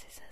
c'est ça.